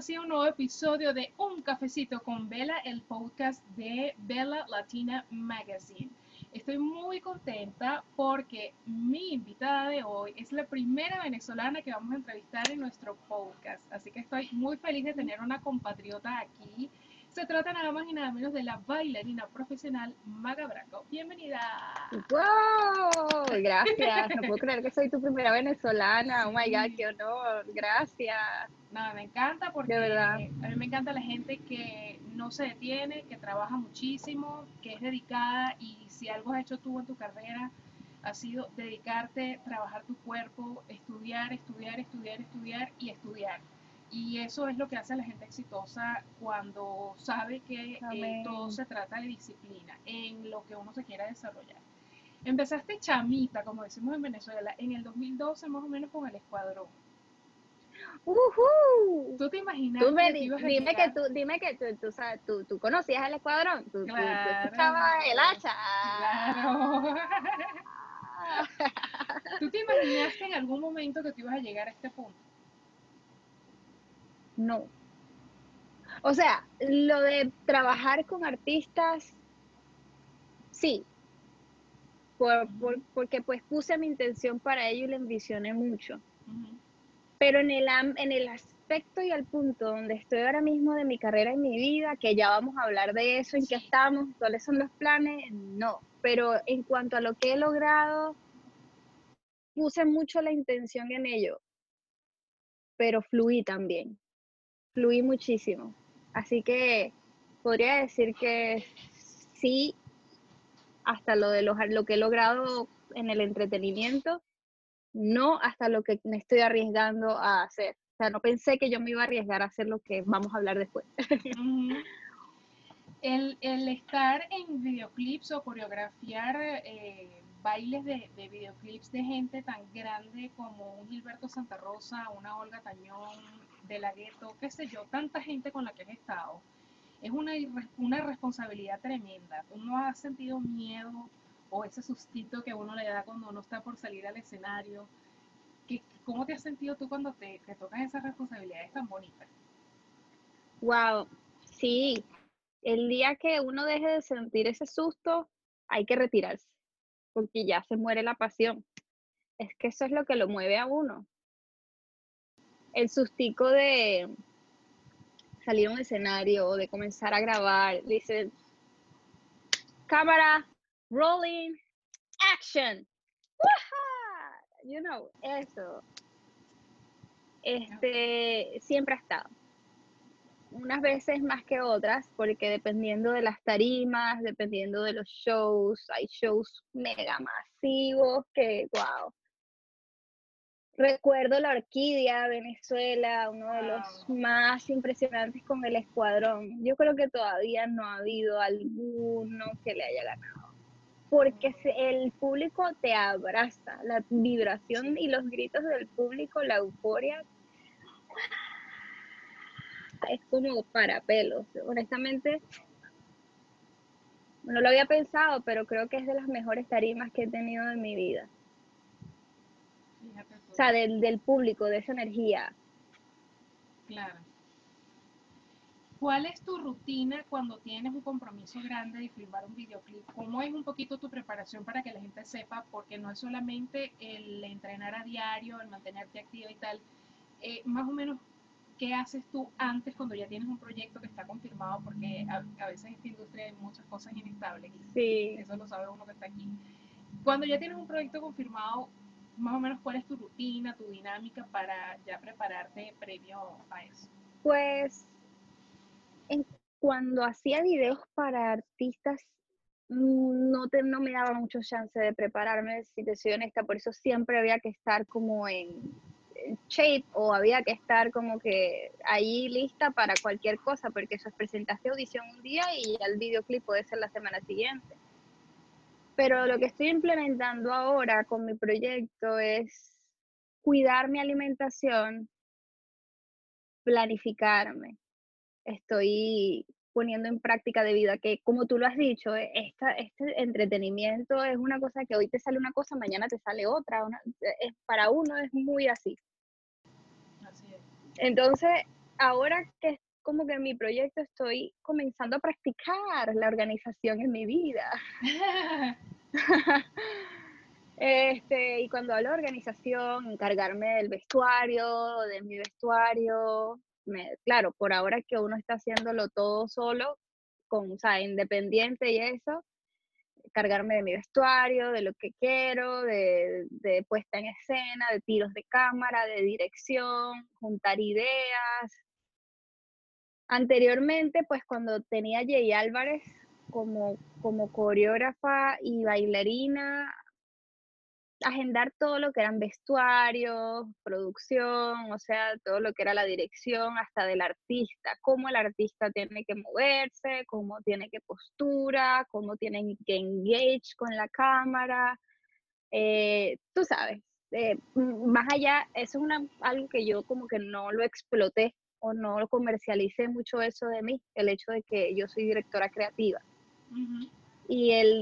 así un nuevo episodio de Un Cafecito con Vela, el podcast de Vela Latina Magazine. Estoy muy contenta porque mi invitada de hoy es la primera venezolana que vamos a entrevistar en nuestro podcast. Así que estoy muy feliz de tener una compatriota aquí se trata nada más y nada menos de la bailarina profesional Maga Branco. Bienvenida. ¡Wow! Gracias. No puedo creer que soy tu primera venezolana. Oh my God, qué honor. Gracias. Nada, me encanta porque de verdad. a mí me encanta la gente que no se detiene, que trabaja muchísimo, que es dedicada y si algo has hecho tú en tu carrera ha sido dedicarte, trabajar tu cuerpo, estudiar, estudiar, estudiar, estudiar y estudiar y eso es lo que hace a la gente exitosa cuando sabe que eh, todo se trata de disciplina en lo que uno se quiera desarrollar. Empezaste chamita, como decimos en Venezuela, en el 2012 más o menos con el escuadrón. Uh ¿Tú te imaginas? que dime, que tú, dime que tú, tú, sabes, tú, tú conocías el escuadrón, tú, claro, escuchabas el hacha. Claro. ¿Tú te imaginaste en algún momento que tú ibas a llegar a este punto? No. O sea, lo de trabajar con artistas, sí. porque pues puse mi intención para ello y le envisioné mucho. Pero en el, en el aspecto y al punto donde estoy ahora mismo de mi carrera y mi vida, que ya vamos a hablar de eso, en qué estamos, cuáles son los planes, no. Pero en cuanto a lo que he logrado, puse mucho la intención en ello, pero fluí también fluí muchísimo. Así que podría decir que sí, hasta lo de lo que he logrado en el entretenimiento, no hasta lo que me estoy arriesgando a hacer. O sea, no pensé que yo me iba a arriesgar a hacer lo que vamos a hablar después. el, estar en videoclips o coreografiar eh, bailes de, de, videoclips de gente tan grande como un Gilberto Santa Rosa, una Olga Tañón, de la gueto, qué sé yo, tanta gente con la que has estado, es una, una responsabilidad tremenda. ¿Uno ha sentido miedo o ese sustito que uno le da cuando uno está por salir al escenario? ¿Qué, ¿Cómo te has sentido tú cuando te, te tocas esas responsabilidades tan bonitas? Wow, sí. El día que uno deje de sentir ese susto, hay que retirarse, porque ya se muere la pasión. Es que eso es lo que lo mueve a uno el sustico de salir a un escenario o de comenzar a grabar, dice, cámara, rolling, action. You know, eso. Este siempre ha estado. Unas veces más que otras, porque dependiendo de las tarimas, dependiendo de los shows, hay shows mega masivos que, wow, Recuerdo la Orquídea, Venezuela, uno de los más impresionantes con el escuadrón. Yo creo que todavía no ha habido alguno que le haya ganado. Porque el público te abraza, la vibración y los gritos del público, la euforia, es como para pelos. Honestamente, no lo había pensado, pero creo que es de las mejores tarimas que he tenido en mi vida o sea, del, del público, de esa energía. Claro. ¿Cuál es tu rutina cuando tienes un compromiso grande de filmar un videoclip? ¿Cómo es un poquito tu preparación para que la gente sepa? Porque no es solamente el entrenar a diario, el mantenerte activa y tal. Eh, más o menos, ¿qué haces tú antes cuando ya tienes un proyecto que está confirmado? Porque a, veces en esta industria hay muchas cosas inestables. sí. Eso lo sabe uno que está aquí. Cuando ya tienes un proyecto confirmado, más o menos cuál es tu rutina, tu dinámica para ya prepararte previo a eso. Pues cuando hacía videos para artistas no, te, no me daba mucho chance de prepararme, si te soy honesta, por eso siempre había que estar como en, shape o había que estar como que ahí lista para cualquier cosa, porque eso es presentaste audición un día y el videoclip puede ser la semana siguiente. Pero lo que estoy implementando ahora con mi proyecto es cuidar mi alimentación, planificarme. Estoy poniendo en práctica de vida que, como tú lo has dicho, e, esta, este entretenimiento es una cosa que hoy te sale una cosa, mañana te sale otra. es, para uno es muy así. Entonces, ahora que es como que en mi proyecto estoy comenzando a practicar la organización en mi vida. este, y cuando hablo de organización, encargarme del vestuario, de mi vestuario, me, claro, por ahora que uno está haciéndolo todo solo, con, o sea, independiente y eso, cargarme de mi vestuario, de lo que quiero, de, de, puesta en escena, de tiros de cámara, de dirección, juntar ideas. Anteriormente, pues cuando tenía Jay Álvarez como, como coreógrafa y bailarina, agendar todo lo que eran vestuarios, producción, o sea, todo lo que era la dirección hasta del artista, cómo el artista tiene que moverse, cómo tiene que postura, cómo tiene que engage con la cámara, eh, tú sabes, eh, más allá, eso es una, algo que yo como que no lo exploté o no lo comercialicé mucho eso de mí, el hecho de que yo soy directora creativa y el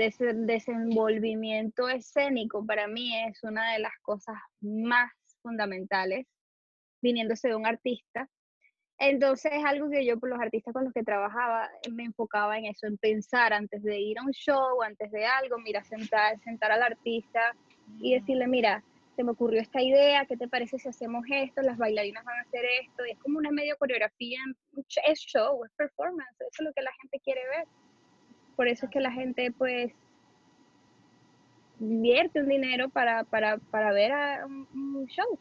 desenvolvimiento escénico para mí es una de las cosas más fundamentales viniéndose de un artista. Entonces es algo que yo por los artistas con los que trabajaba me enfocaba en eso, en pensar antes de ir a un show, antes de algo, mira, sentar, sentar al artista y mm. decirle, mira, se me ocurrió esta idea, ¿qué te parece si hacemos esto? Las bailarinas van a hacer esto, y es como una medio coreografía, es show, es performance, eso es lo que la gente quiere ver. Por eso es que la gente pues invierte un dinero para, para, para ver a un, show.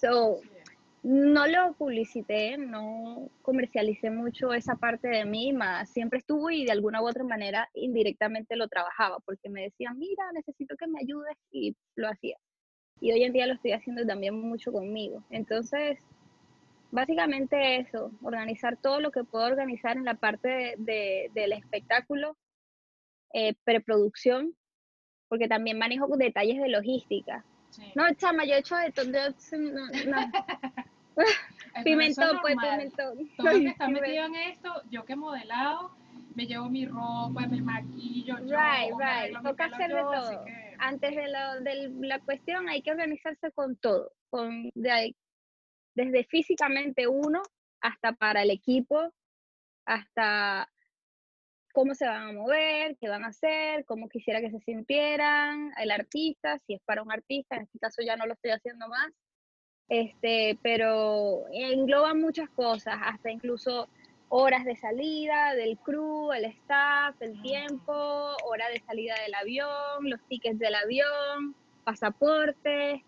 So, no lo publicité, no comercialicé mucho esa parte de mí, más siempre estuvo y de alguna u otra manera indirectamente lo trabajaba, porque me decían, mira, necesito que me ayudes y lo hacía. Y hoy en día lo estoy haciendo también mucho conmigo. Entonces, básicamente eso, organizar todo lo que puedo organizar en la parte de, del espectáculo, eh, preproducción, porque también manejo detalles de logística. No, chama, yo he hecho esto, no, pimentón, pues pimentón. Todo el que está metido en esto, yo que he modelado, me llevo mi ropa, me maquillo, yo, right, right. Toca hacer de todo. Antes de, lo, de la cuestión hay que organizarse con todo, con de, desde físicamente uno hasta para el equipo, hasta cómo se van a mover, qué van a hacer, cómo quisiera que se sintieran, el artista, si es para un artista, en este caso ya no lo estoy haciendo más, este, pero engloba muchas cosas, hasta incluso horas de salida del crew, el staff, el tiempo, hora de salida del avión, los tickets del avión, pasaportes,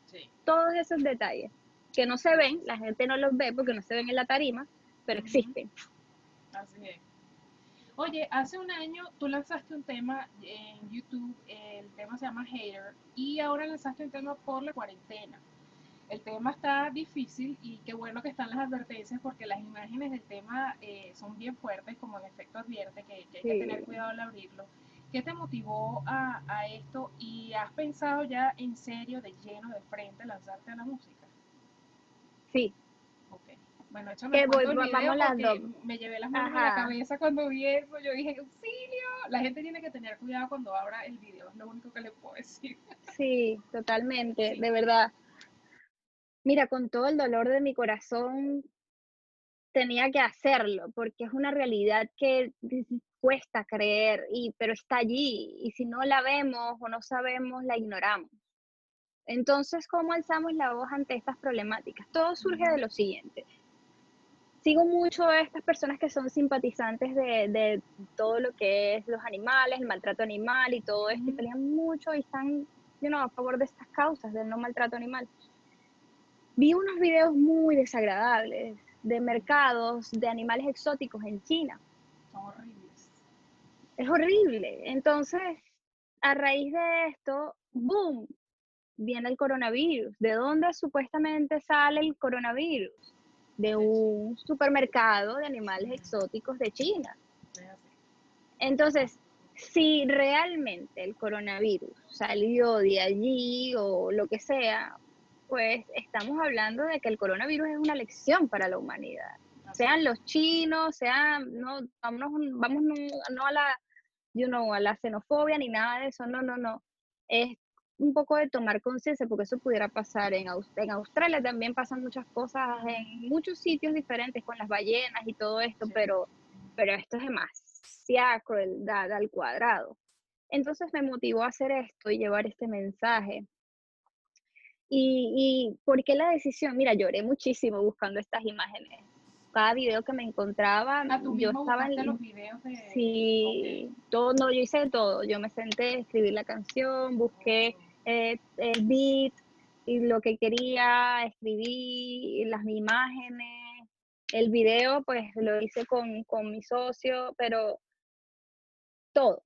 todos esos detalles que no se ven, la gente no los ve porque no se ven en la tarima, pero existen. Así es. Oye, hace un año tú lanzaste un tema en YouTube, el tema se llama Hater, y ahora lanzaste un tema por la cuarentena. El tema está difícil y qué bueno que están las advertencias porque las imágenes del tema eh, son bien fuertes, como el efecto advierte, que, hay que tener cuidado al abrirlo. ¿Qué te motivó a, a, esto y has pensado ya en serio, de lleno, de frente, lanzarte a la música? Sí. Okay. Bueno, échame que voy, vamos las dos. me llevé las manos a la cabeza cuando vi eso. Yo dije, auxilio. La gente tiene que tener cuidado cuando abra el video, es lo único que le puedo decir. Sí, totalmente, de verdad. Mira, con todo el dolor de mi corazón, tenía que hacerlo, porque es una realidad que cuesta creer, y, pero está allí, y si no la vemos o no sabemos, la ignoramos. Entonces, ¿cómo alzamos la voz ante estas problemáticas? Todo surge de lo siguiente. Sigo mucho a estas personas que son simpatizantes de, todo lo que es los animales, el maltrato animal y todo esto, y pelean mucho y están a favor de estas causas del no maltrato animal. Vi unos videos muy desagradables de mercados de animales exóticos en China. Son horribles. Es horrible. Entonces, a raíz de esto, boom, viene el coronavirus. ¿De dónde supuestamente sale el coronavirus? De un supermercado de animales exóticos de China. Entonces, si realmente el coronavirus salió de allí o lo que sea, pues estamos hablando de que el coronavirus es una lección para la humanidad. Sean los chinos, sean, no, vamos, vamos no, a la, you know, a la xenofobia ni nada de eso, no, no, no. Es un poco de tomar conciencia, porque eso pudiera pasar en, en Australia, también pasan muchas cosas en muchos sitios diferentes con las ballenas y todo esto, pero, pero esto es demasiado crueldad al cuadrado. Entonces me motivó a hacer esto y llevar este mensaje. Y, y ¿por qué la decisión? Mira, lloré muchísimo buscando estas imágenes cada video que me encontraba, ah, yo estaba en los videos de... Sí, todo, no, yo hice todo. Yo me senté, escribí la canción, busqué eh, el beat y lo que quería, escribí las imágenes, el video, pues lo hice con, con mi socio, pero todo.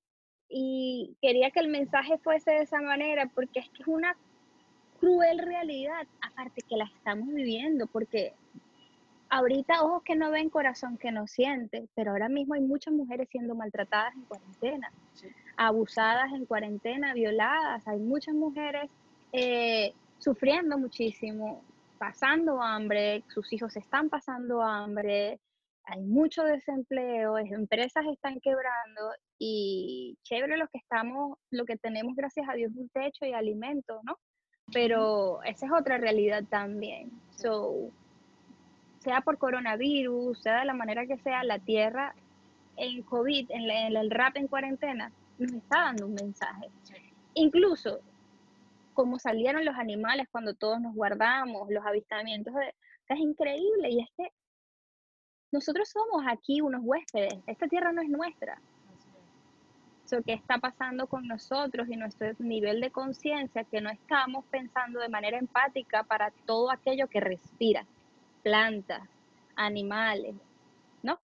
Y quería que el mensaje fuese de esa manera, porque es que es una cruel realidad, aparte que la estamos viviendo, porque ahorita ojos que no ven, corazón que no siente, pero ahora mismo hay muchas mujeres siendo maltratadas en cuarentena, abusadas en cuarentena, violadas, hay muchas mujeres eh, sufriendo muchísimo, pasando hambre, sus hijos están pasando hambre, hay mucho desempleo, empresas están quebrando y chévere lo que estamos, lo que tenemos gracias a Dios un techo y alimento, ¿no? Pero esa es otra realidad también. So, sea por coronavirus, sea de la manera que sea, la Tierra en COVID, en, el rap en cuarentena, nos está dando un mensaje. Incluso como salieron los animales cuando todos nos guardamos, los avistamientos, es increíble y es que nosotros somos aquí unos huéspedes, esta tierra no es nuestra. Lo que está pasando con nosotros y nuestro nivel de conciencia, que no estamos pensando de manera empática para todo aquello que respira plantas, animales, ¿no?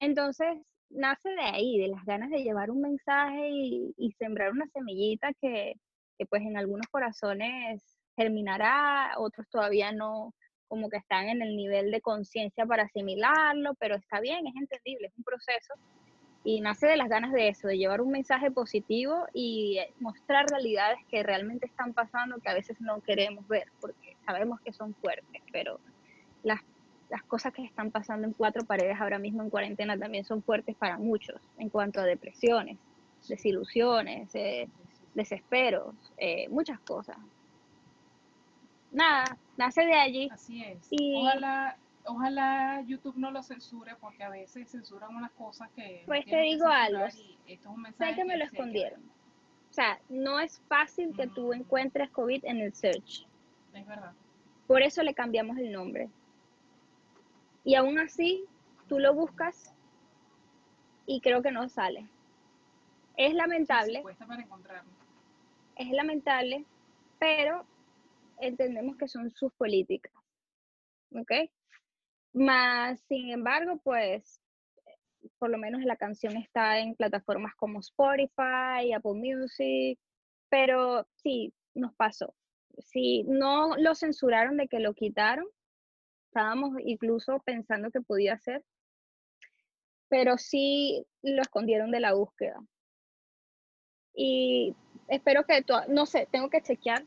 Entonces, nace de ahí, de las ganas de llevar un mensaje y, sembrar una semillita que, que, pues en algunos corazones germinará, otros todavía no, como que están en el nivel de conciencia para asimilarlo, pero está bien, es entendible, es un proceso. Y nace de las ganas de eso, de llevar un mensaje positivo y mostrar realidades que realmente están pasando que a veces no queremos ver, porque sabemos que son fuertes, pero las, las cosas que están pasando en cuatro paredes ahora mismo en cuarentena también son fuertes para muchos en cuanto a depresiones, desilusiones, eh, desesperos, eh, muchas cosas. Nada, nace de allí. Así es. Ojalá, ojalá YouTube no lo censure porque a veces censuran unas cosas que... Pues te digo algo. Sé que me lo escondieron. O sea, no es fácil que tú mm. encuentres COVID en el search. Es verdad. Por eso le cambiamos el nombre. Y aún así, tú lo buscas y creo que no sale. Es lamentable. para encontrarlo. Es lamentable, pero entendemos que son sus políticas. ¿Ok? Más, sin embargo, pues, por lo menos la canción está en plataformas como Spotify, Apple Music, pero sí, nos pasó. Sí, no lo censuraron de que lo quitaron, estábamos incluso pensando que podía ser, pero sí lo escondieron de la búsqueda. Y espero que, no sé, tengo que chequear.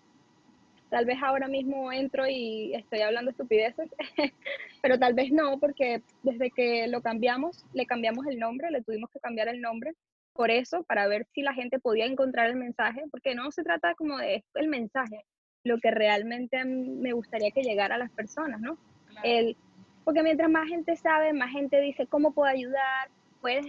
Tal vez ahora mismo entro y estoy hablando estupideces, pero tal vez no, porque desde que lo cambiamos, le cambiamos el nombre, le tuvimos que cambiar el nombre por eso, para ver si la gente podía encontrar el mensaje, porque no se trata como de el mensaje, lo que realmente me gustaría que llegara a las personas, ¿no? El, porque mientras más gente sabe, más gente dice cómo puedo ayudar, puedes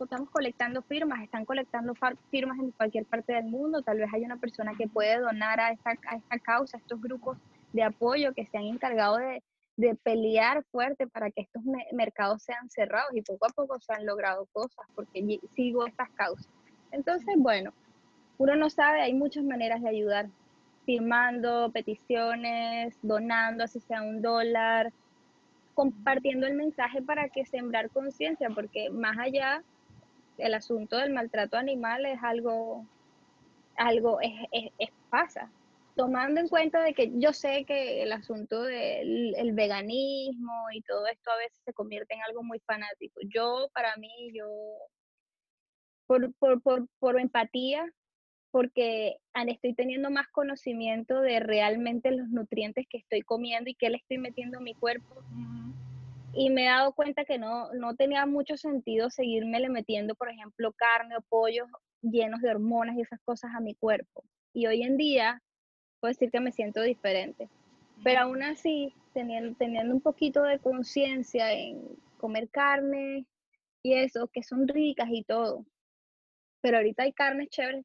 estamos colectando firmas, están colectando firmas en cualquier parte del mundo, tal vez hay una persona que puede donar a esta, a esta causa, a estos grupos de apoyo que se han encargado de, de pelear fuerte para que estos mercados sean cerrados y poco a poco se han logrado cosas porque sigo estas causas. Entonces, bueno, uno no sabe, hay muchas maneras de ayudar firmando peticiones, donando, así sea un dólar, compartiendo el mensaje para que sembrar conciencia, porque más allá el asunto del maltrato animal es algo, algo es, es, pasa. Tomando en cuenta de que yo sé que el asunto del el veganismo y todo esto a veces se convierte en algo muy fanático. Yo, para mí, yo, por, por, por, por empatía, porque estoy teniendo más conocimiento de realmente los nutrientes que estoy comiendo y qué le estoy metiendo a mi cuerpo. Y me he dado cuenta que no, no tenía mucho sentido seguirme le metiendo, por ejemplo, carne o pollo llenos de hormonas y esas cosas a mi cuerpo. Y hoy en día puedo decir que me siento diferente. Pero aún así, teniendo, teniendo un poquito de conciencia en comer carne y eso, que son ricas y todo. Pero ahorita hay carnes chéveres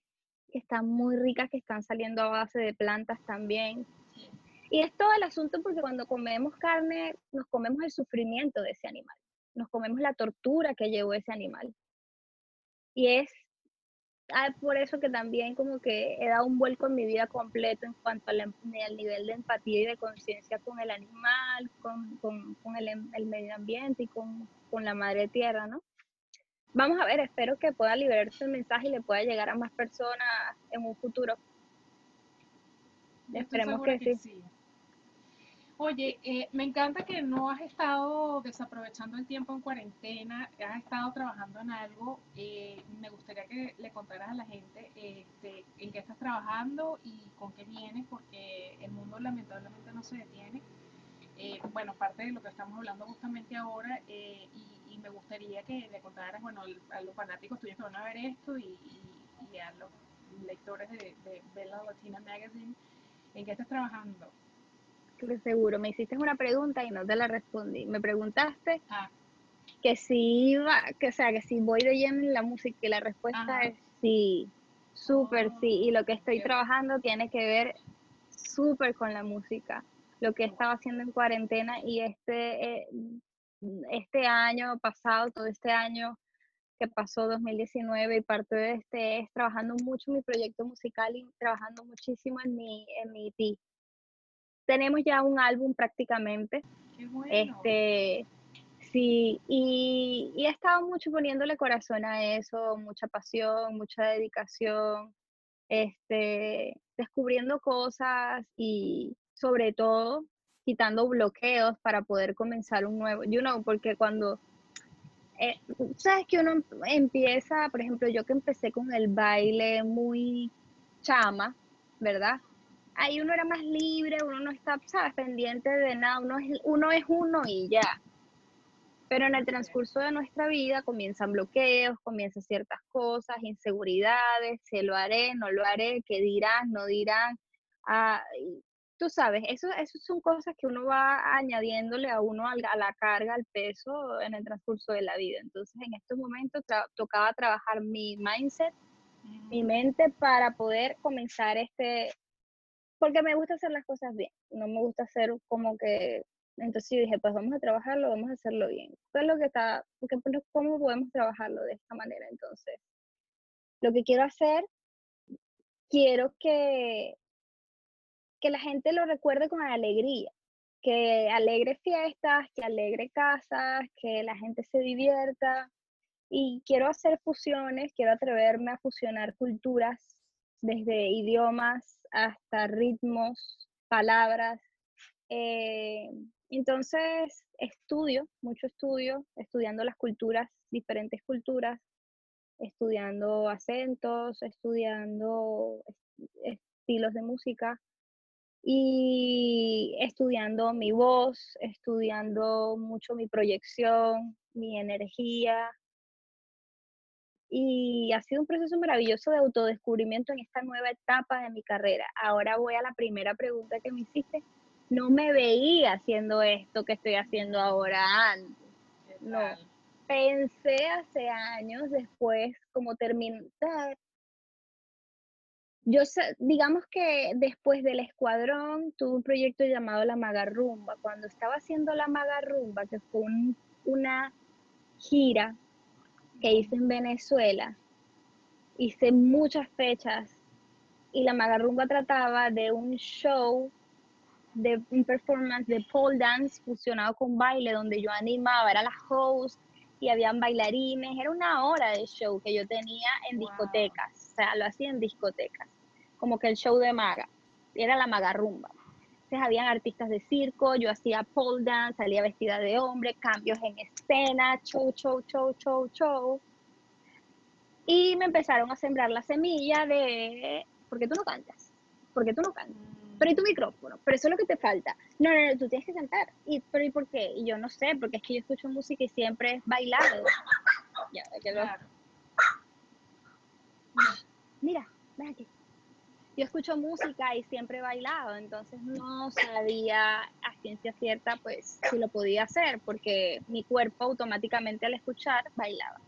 que están muy ricas, que están saliendo a base de plantas también. Y es todo el asunto porque cuando comemos carne, nos comemos el sufrimiento de ese animal, nos comemos la tortura que llevó ese animal. Y es ah, por eso que también como que he dado un vuelco en mi vida completo en cuanto al, nivel de empatía y de conciencia con el animal, con, con, con el, el, medio ambiente y con, con la madre tierra, ¿no? Vamos a ver, espero que pueda liberarse el mensaje y le pueda llegar a más personas en un futuro. Esperemos que, sí. Oye, eh, me encanta que no has estado desaprovechando el tiempo en cuarentena, has estado trabajando en algo. Eh, me gustaría que le contaras a la gente este, en qué estás trabajando y con qué vienes, porque el mundo lamentablemente no se detiene. Eh, bueno, parte de lo que estamos hablando justamente ahora, y, me gustaría que le contaras, bueno, a los fanáticos tuyos que van a ver esto y, a los lectores de, de Bella Latina Magazine, en qué estás trabajando seguro, me hiciste una pregunta y no te la respondí. Me preguntaste ah. que si iba, que o sea, que si voy de lleno en la música y la respuesta es sí, súper sí. Y lo que estoy trabajando tiene que ver súper con la música. Lo que estaba haciendo en cuarentena y este, eh, este año pasado, todo este año que pasó 2019 y parte de este es trabajando mucho en mi proyecto musical y trabajando muchísimo en mi, en mi EP tenemos ya un álbum prácticamente. Qué bueno. Este, sí, y, y, he estado mucho poniéndole corazón a eso, mucha pasión, mucha dedicación, este, descubriendo cosas y sobre todo quitando bloqueos para poder comenzar un nuevo, you know, porque cuando eh, sabes que uno empieza, por ejemplo, yo que empecé con el baile muy chama, ¿verdad? ahí uno era más libre, uno no está, ¿sabes?, pendiente de nada, uno es, uno es uno y ya. Pero en el transcurso de nuestra vida comienzan bloqueos, comienzan ciertas cosas, inseguridades, se lo haré, no lo haré, qué dirán, no dirán. Ah, tú sabes, eso, eso son cosas que uno va añadiéndole a uno a la carga, al peso en el transcurso de la vida. Entonces, en estos momentos tocaba trabajar mi mindset, mi mente para poder comenzar este, porque me gusta hacer las cosas bien, no me gusta hacer como que, entonces yo dije, pues vamos a trabajarlo, vamos a hacerlo bien. ¿Qué es lo que está, porque, cómo podemos trabajarlo de esta manera? Entonces, lo que quiero hacer, quiero que, que la gente lo recuerde con alegría, que alegre fiestas, que alegre casas, que la gente se divierta. Y quiero hacer fusiones, quiero atreverme a fusionar culturas desde idiomas, hasta ritmos, palabras. Eh, entonces, estudio, mucho estudio, estudiando las culturas, diferentes culturas, estudiando acentos, estudiando estilos de música y estudiando mi voz, estudiando mucho mi proyección, mi energía, y ha sido un proceso maravilloso de autodescubrimiento en esta nueva etapa de mi carrera. Ahora voy a la primera pregunta que me hiciste. No me veía haciendo esto que estoy haciendo ahora antes. No. Pensé hace años después, como terminar. Yo digamos que después del escuadrón tuve un proyecto llamado La Magarrumba. Cuando estaba haciendo La Magarrumba, que fue una gira que hice en Venezuela, hice muchas fechas y la Magarrumba trataba de un show, de un performance de pole dance fusionado con baile, donde yo animaba, era la host y habían bailarines, era una hora de show que yo tenía en discotecas, o sea, lo hacía en discotecas, como que el show de Maga, era la Magarrumba. Entonces habían artistas de circo, yo hacía pole dance, salía vestida de hombre, cambios en escena, show, show, show, show, show. Y me empezaron a sembrar la semilla de, ¿por qué tú no cantas? ¿Por qué tú no cantas? Mm. Pero ¿y tu micrófono? Pero eso es lo que te falta. No, no, no, tú tienes que cantar. ¿Y, pero ¿y por qué? Y yo no sé, porque es que yo escucho música y siempre es bailado. Ya, que lo... Mira, ven aquí. Yo escucho música y siempre he bailado, entonces no sabía a ciencia cierta pues si lo podía hacer, porque mi cuerpo automáticamente al escuchar bailaba.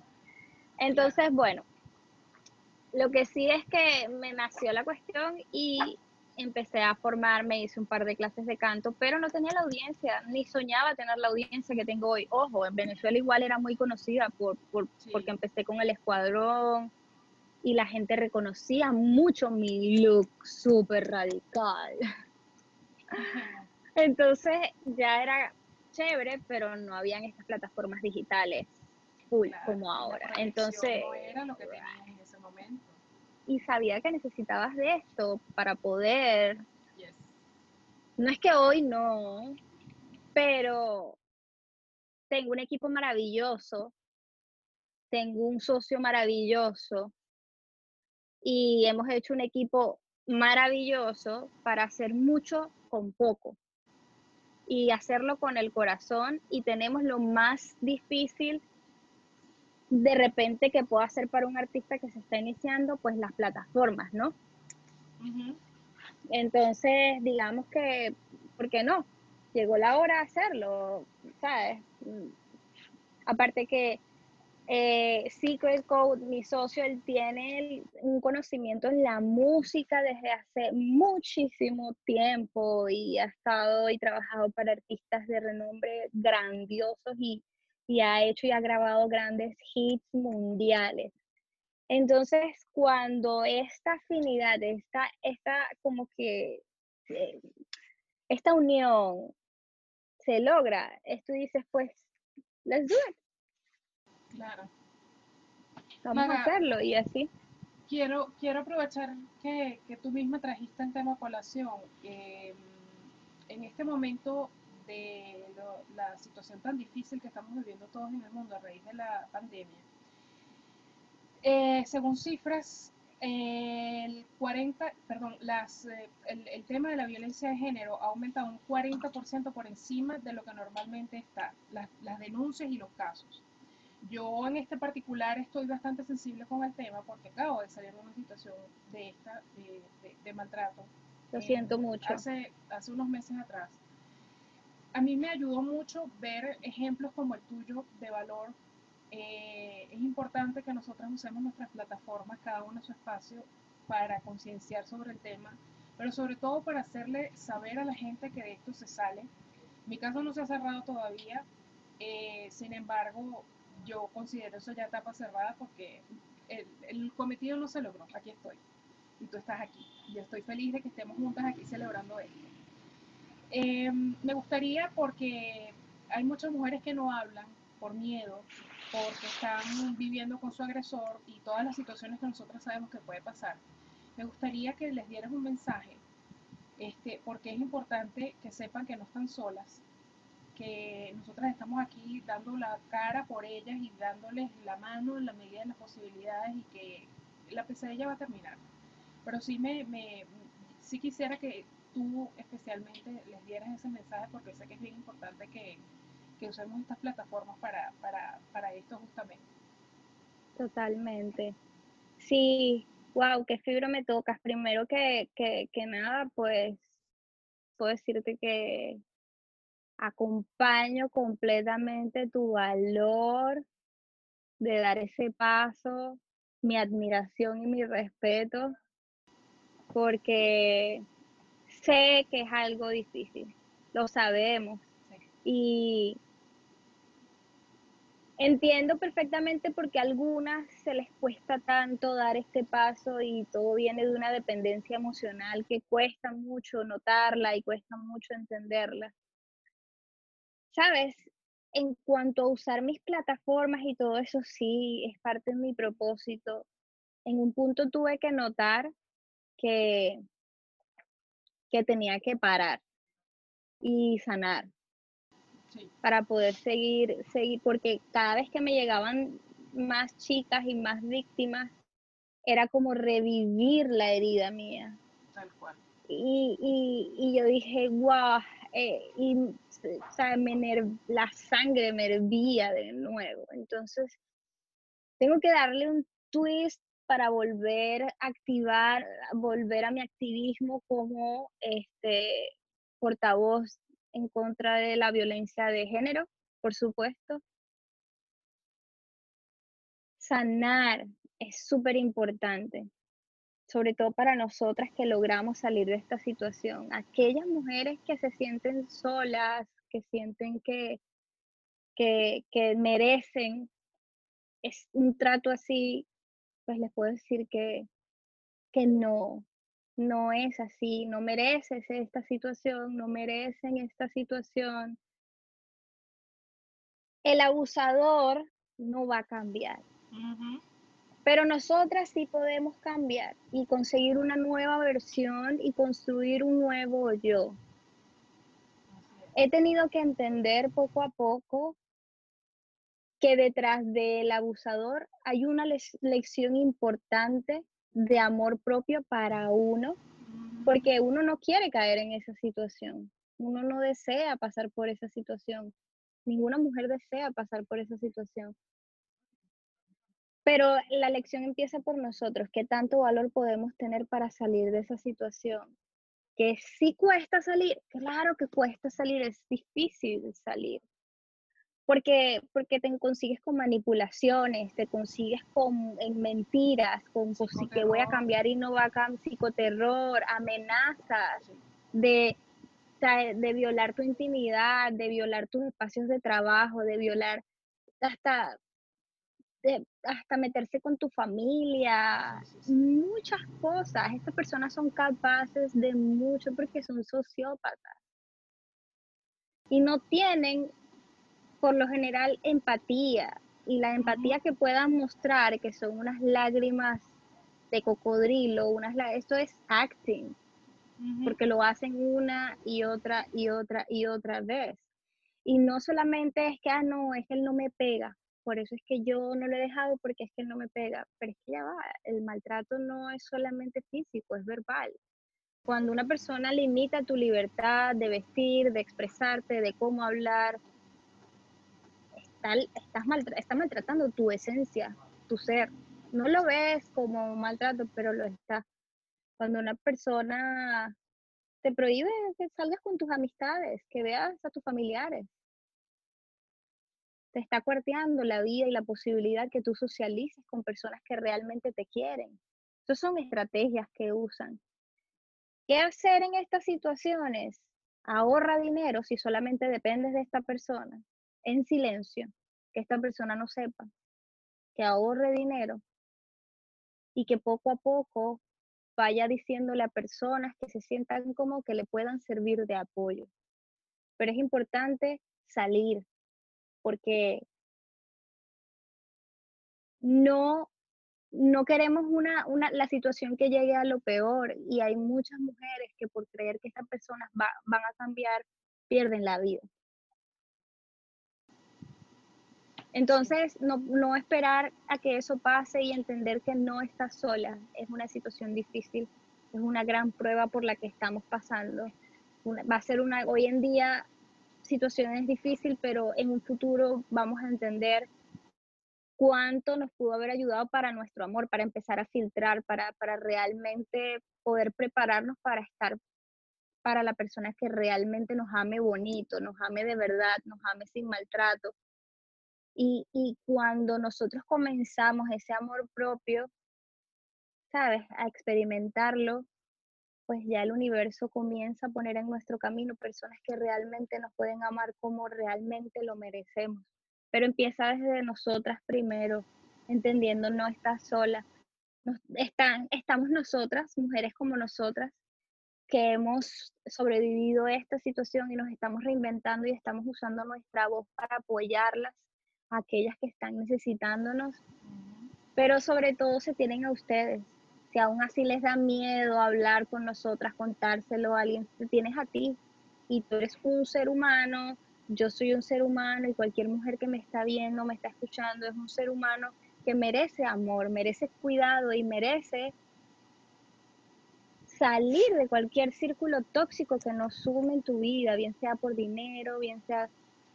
Entonces, bueno, lo que sí es que me nació la cuestión y empecé a formarme, hice un par de clases de canto, pero no tenía la audiencia, ni soñaba tener la audiencia que tengo hoy. Ojo, en Venezuela igual era muy conocida por, porque empecé con el escuadrón, y la gente reconocía mucho mi look súper radical. Entonces ya era chévere, pero no habían estas plataformas digitales full como ahora. Entonces... No era lo que tenías en ese momento. Y sabía que necesitabas de esto para poder... No es que hoy no, pero tengo un equipo maravilloso, tengo un socio maravilloso, y hemos hecho un equipo maravilloso para hacer mucho con poco y hacerlo con el corazón y tenemos lo más difícil de repente que pueda hacer para un artista que se está iniciando, pues las plataformas, ¿no? Entonces, digamos que, ¿por qué no? Llegó la hora de hacerlo, ¿sabes? Mm, aparte que eh, Secret Code, mi socio, él tiene un conocimiento en la música desde hace muchísimo tiempo y ha estado y trabajado para artistas de renombre grandiosos y, ha hecho y ha grabado grandes hits mundiales. Entonces, cuando esta afinidad, esta, esta como que, eh, esta unión se logra, tú dices, pues, let's do it. Claro. Vamos a hacerlo y así. Quiero, quiero aprovechar que, tú misma trajiste el tema colación. Em, en este momento de la situación tan difícil que estamos viviendo todos en el mundo a raíz de la pandemia, eh, según cifras, el 40, perdón, las, eh, el, tema de la violencia de género ha aumentado un 40% por encima de lo que normalmente está, las, las denuncias y los casos. Yo en este particular estoy bastante sensible con el tema porque acabo de salir de una situación de esta, de, maltrato. Lo siento mucho. Hace, hace unos meses atrás. A mí me ayudó mucho ver ejemplos como el tuyo de valor. Eh, es importante que nosotros usemos nuestras plataformas, cada uno en su espacio, para concienciar sobre el tema, pero sobre todo para hacerle saber a la gente que de esto se sale. Mi caso no se ha cerrado todavía, eh, sin embargo, yo considero eso ya etapa cerrada porque el, cometido no se logró. Aquí estoy. Y tú estás aquí. Yo estoy feliz de que estemos juntas aquí celebrando esto. Em, me gustaría porque hay muchas mujeres que no hablan por miedo, porque están viviendo con su agresor y todas las situaciones que nosotros sabemos que puede pasar. Me gustaría que les dieras un mensaje, este, porque es importante que sepan que no están solas, que nosotras estamos aquí dando la cara por ellas y dándoles la mano en la medida de las posibilidades y que la pesadilla va a terminar. Pero sí me, me sí quisiera que tú especialmente les dieras ese mensaje porque sé que es bien importante que, que usemos estas plataformas para, para, para esto justamente. Totalmente. Sí, wow, qué fibra me tocas. Primero que, que, que nada, pues puedo decirte que acompaño completamente tu valor de dar ese paso, mi admiración y mi respeto, porque sé que es algo difícil, lo sabemos. Y entiendo perfectamente por qué a algunas se les cuesta tanto dar este paso y todo viene de una dependencia emocional que cuesta mucho notarla y cuesta mucho entenderla. Sabes, en cuanto a usar mis plataformas y todo eso, sí, es parte de mi propósito. En un punto tuve que notar que, que tenía que parar y sanar para poder seguir, seguir, porque cada vez que me llegaban más chicas y más víctimas, era como revivir la herida mía. Tal cual. Y, y, y yo dije, guau, eh, y o sea, la sangre me hervía de nuevo. Entonces, tengo que darle un twist para volver a activar, volver a mi activismo como este portavoz en contra de la violencia de género, por supuesto. Sanar es súper importante, sobre todo para nosotras que logramos salir de esta situación. Aquellas mujeres que se sienten solas, que sienten que, que, que merecen es un trato así, pues les puedo decir que, que no, no es así, no mereces esta situación, no merecen esta situación. El abusador no va a cambiar. Pero nosotras sí podemos cambiar y conseguir una nueva versión y construir un nuevo yo. He tenido que entender poco a poco que detrás del abusador hay una lección importante de amor propio para uno, porque uno no quiere caer en esa situación, uno no desea pasar por esa situación, ninguna mujer desea pasar por esa situación. Pero la lección empieza por nosotros, qué tanto valor podemos tener para salir de esa situación. Que sí cuesta salir, claro que cuesta salir, es difícil salir, porque, porque te consigues con manipulaciones, te consigues con en mentiras, con que voy a cambiar y no va a cambiar, psicoterror, amenazas de, de violar tu intimidad, de violar tus espacios de trabajo, de violar hasta, hasta meterse con tu familia, muchas cosas. Estas personas son capaces de mucho porque son sociópatas. Y no tienen por lo general empatía. Y la empatía que puedan mostrar, que son unas lágrimas de cocodrilo, unas esto es acting, porque lo hacen una y otra y otra y otra vez. Y no solamente es que, ah, no, es que él no me pega, por eso es que yo no lo he dejado porque es que no me pega, pero es que ya va, el maltrato no es solamente físico, es verbal. Cuando una persona limita tu libertad de vestir, de expresarte, de cómo hablar, estás está maltratando tu esencia, tu ser. No lo ves como maltrato, pero lo está. Cuando una persona te prohíbe que salgas con tus amistades, que veas a tus familiares, está cuarteando la vida y la posibilidad que tú socialices con personas que realmente te quieren. Esas son estrategias que usan. ¿Qué hacer en estas situaciones? Ahorra dinero si solamente dependes de esta persona en silencio, que esta persona no sepa, que ahorre dinero y que poco a poco vaya diciéndole a personas que se sientan como que le puedan servir de apoyo. Pero es importante salir, porque no, no queremos una, una, la situación que llegue a lo peor y hay muchas mujeres que por creer que estas personas van a cambiar pierden la vida. Entonces, no, esperar a que eso pase y entender que no estás sola es una situación difícil, es una gran prueba por la que estamos pasando. va a ser una, hoy en día, situación es difícil, pero en un futuro vamos a entender cuánto nos pudo haber ayudado para nuestro amor, para empezar a filtrar, para, para realmente poder prepararnos para estar para la persona que realmente nos ame bonito, nos ame de verdad, nos ame sin maltrato, y, cuando nosotros comenzamos ese amor propio, ¿sabes? A experimentarlo, pues ya el universo comienza a poner en nuestro camino personas que realmente nos pueden amar como realmente lo merecemos. Pero empieza desde nosotras primero, entendiendo no estás sola. están, estamos nosotras, mujeres como nosotras, que hemos sobrevivido a esta situación y nos estamos reinventando y estamos usando nuestra voz para apoyarlas aquellas que están necesitándonos, pero sobre todo se tienen a ustedes. Si aún así les da miedo hablar con nosotras, contárselo a alguien, te tienes a ti. Y tú eres un ser humano, yo soy un ser humano y cualquier mujer que me está viendo, me está escuchando, es un ser humano que merece amor, merece cuidado y merece salir de cualquier círculo tóxico que nos sume en tu vida, bien sea por dinero, bien sea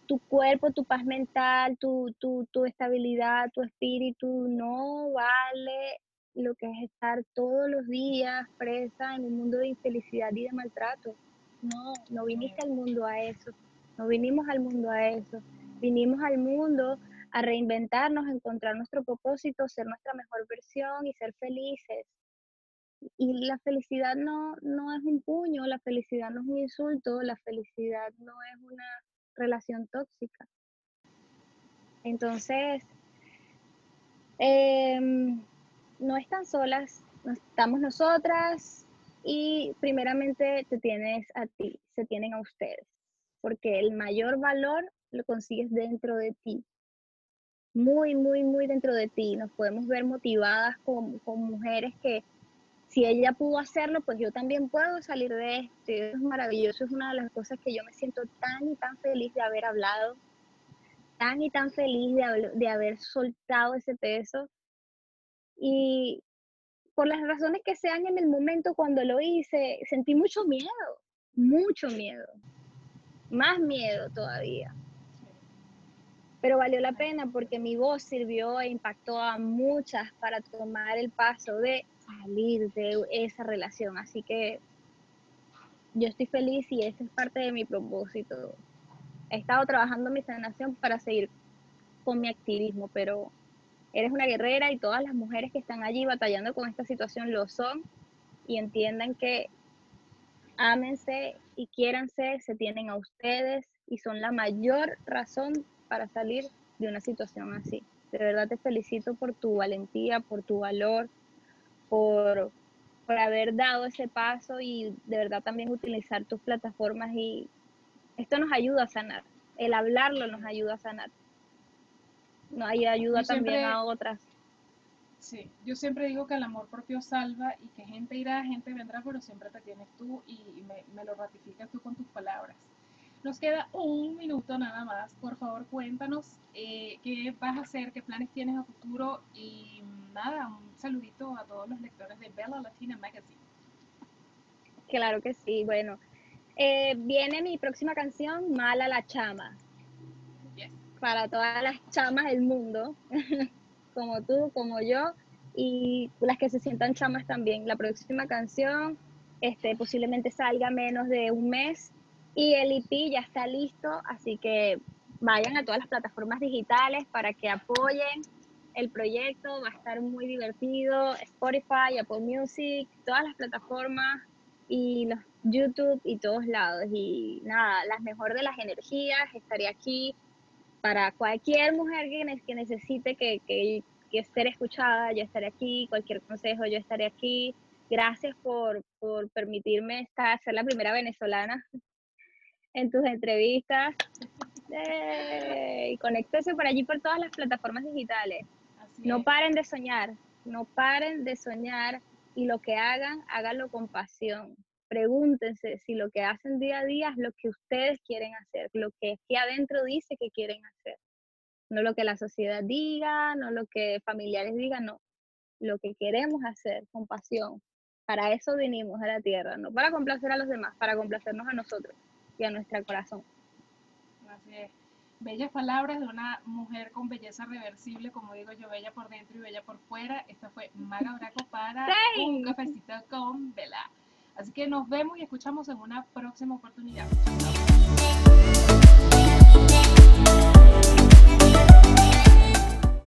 tu cuerpo, tu paz mental, tu, tu, tu estabilidad, tu espíritu, no vale lo que es estar todos los días presa en un mundo de infelicidad y de maltrato. No, no viniste al mundo a eso, no vinimos al mundo a eso, vinimos al mundo a reinventarnos, encontrar nuestro propósito, ser nuestra mejor versión y ser felices. Y la felicidad no, no es un puño, la felicidad no es un insulto, la felicidad no es una relación tóxica. Entonces, em, no están solas, estamos nosotras y primeramente te tienes a ti, se tienen a ustedes, porque el mayor valor lo consigues dentro de ti, muy, muy, muy dentro de ti. Nos podemos ver motivadas con, con mujeres que si ella pudo hacerlo, pues yo también puedo salir de esto. Es maravilloso, es una de las cosas que yo me siento tan y tan feliz de haber hablado, tan y tan feliz de, de haber soltado ese peso y por las razones que sean en el momento cuando lo hice, sentí mucho miedo, mucho miedo, más miedo todavía. Pero valió la pena porque mi voz sirvió e impactó a muchas para tomar el paso de salir de esa relación. Así que yo estoy feliz y esa es parte de mi propósito. He estado trabajando mi sanación para seguir con mi activismo, pero eres una guerrera y todas las mujeres que están allí batallando con esta situación lo son y entiendan que ámense y quiéranse, se tienen a ustedes y son la mayor razón para salir de una situación así. De verdad te felicito por tu valentía, por tu valor, por, por haber dado ese paso y de verdad también utilizar tus plataformas y esto nos ayuda a sanar. El hablarlo nos ayuda a sanar no hay ayuda también a otras. Sí, yo siempre digo que el amor propio salva y que gente irá, gente vendrá, pero siempre te tienes tú y me, lo ratificas tú con tus palabras. Nos queda un minuto nada más. Por favor, cuéntanos eh, qué vas a hacer, qué planes tienes a futuro y nada, un saludito a todos los lectores de Bella Latina Magazine. Claro que sí. Bueno, eh, viene mi próxima canción, Mala la Chama para todas las chamas del mundo, como tú, como yo, y las que se sientan chamas también. La próxima canción este, posiblemente salga menos de un mes y el IP ya está listo, así que vayan a todas las plataformas digitales para que apoyen el proyecto, va a estar muy divertido, Spotify, Apple Music, todas las plataformas y los YouTube y todos lados. Y nada, las mejor de las energías, estaré aquí para cualquier mujer que, necesite que, que, ser escuchada, yo estaré aquí, cualquier consejo, yo estaré aquí. Gracias por, permitirme estar, ser la primera venezolana en tus entrevistas. y conéctese por allí por todas las plataformas digitales. no paren de soñar, no paren de soñar y lo que hagan, háganlo con pasión pregúntense si lo que hacen día a día es lo que ustedes quieren hacer, lo que aquí adentro dice que quieren hacer. No lo que la sociedad diga, no lo que familiares digan, no. Lo que queremos hacer con pasión. Para eso vinimos a la tierra, no para complacer a los demás, para complacernos a nosotros y a nuestro corazón. Así es. Bellas palabras de una mujer con belleza reversible, como digo yo, bella por dentro y bella por fuera. Esta fue Maga Braco para un cafecito con Vela. Así que nos vemos y escuchamos en una próxima oportunidad.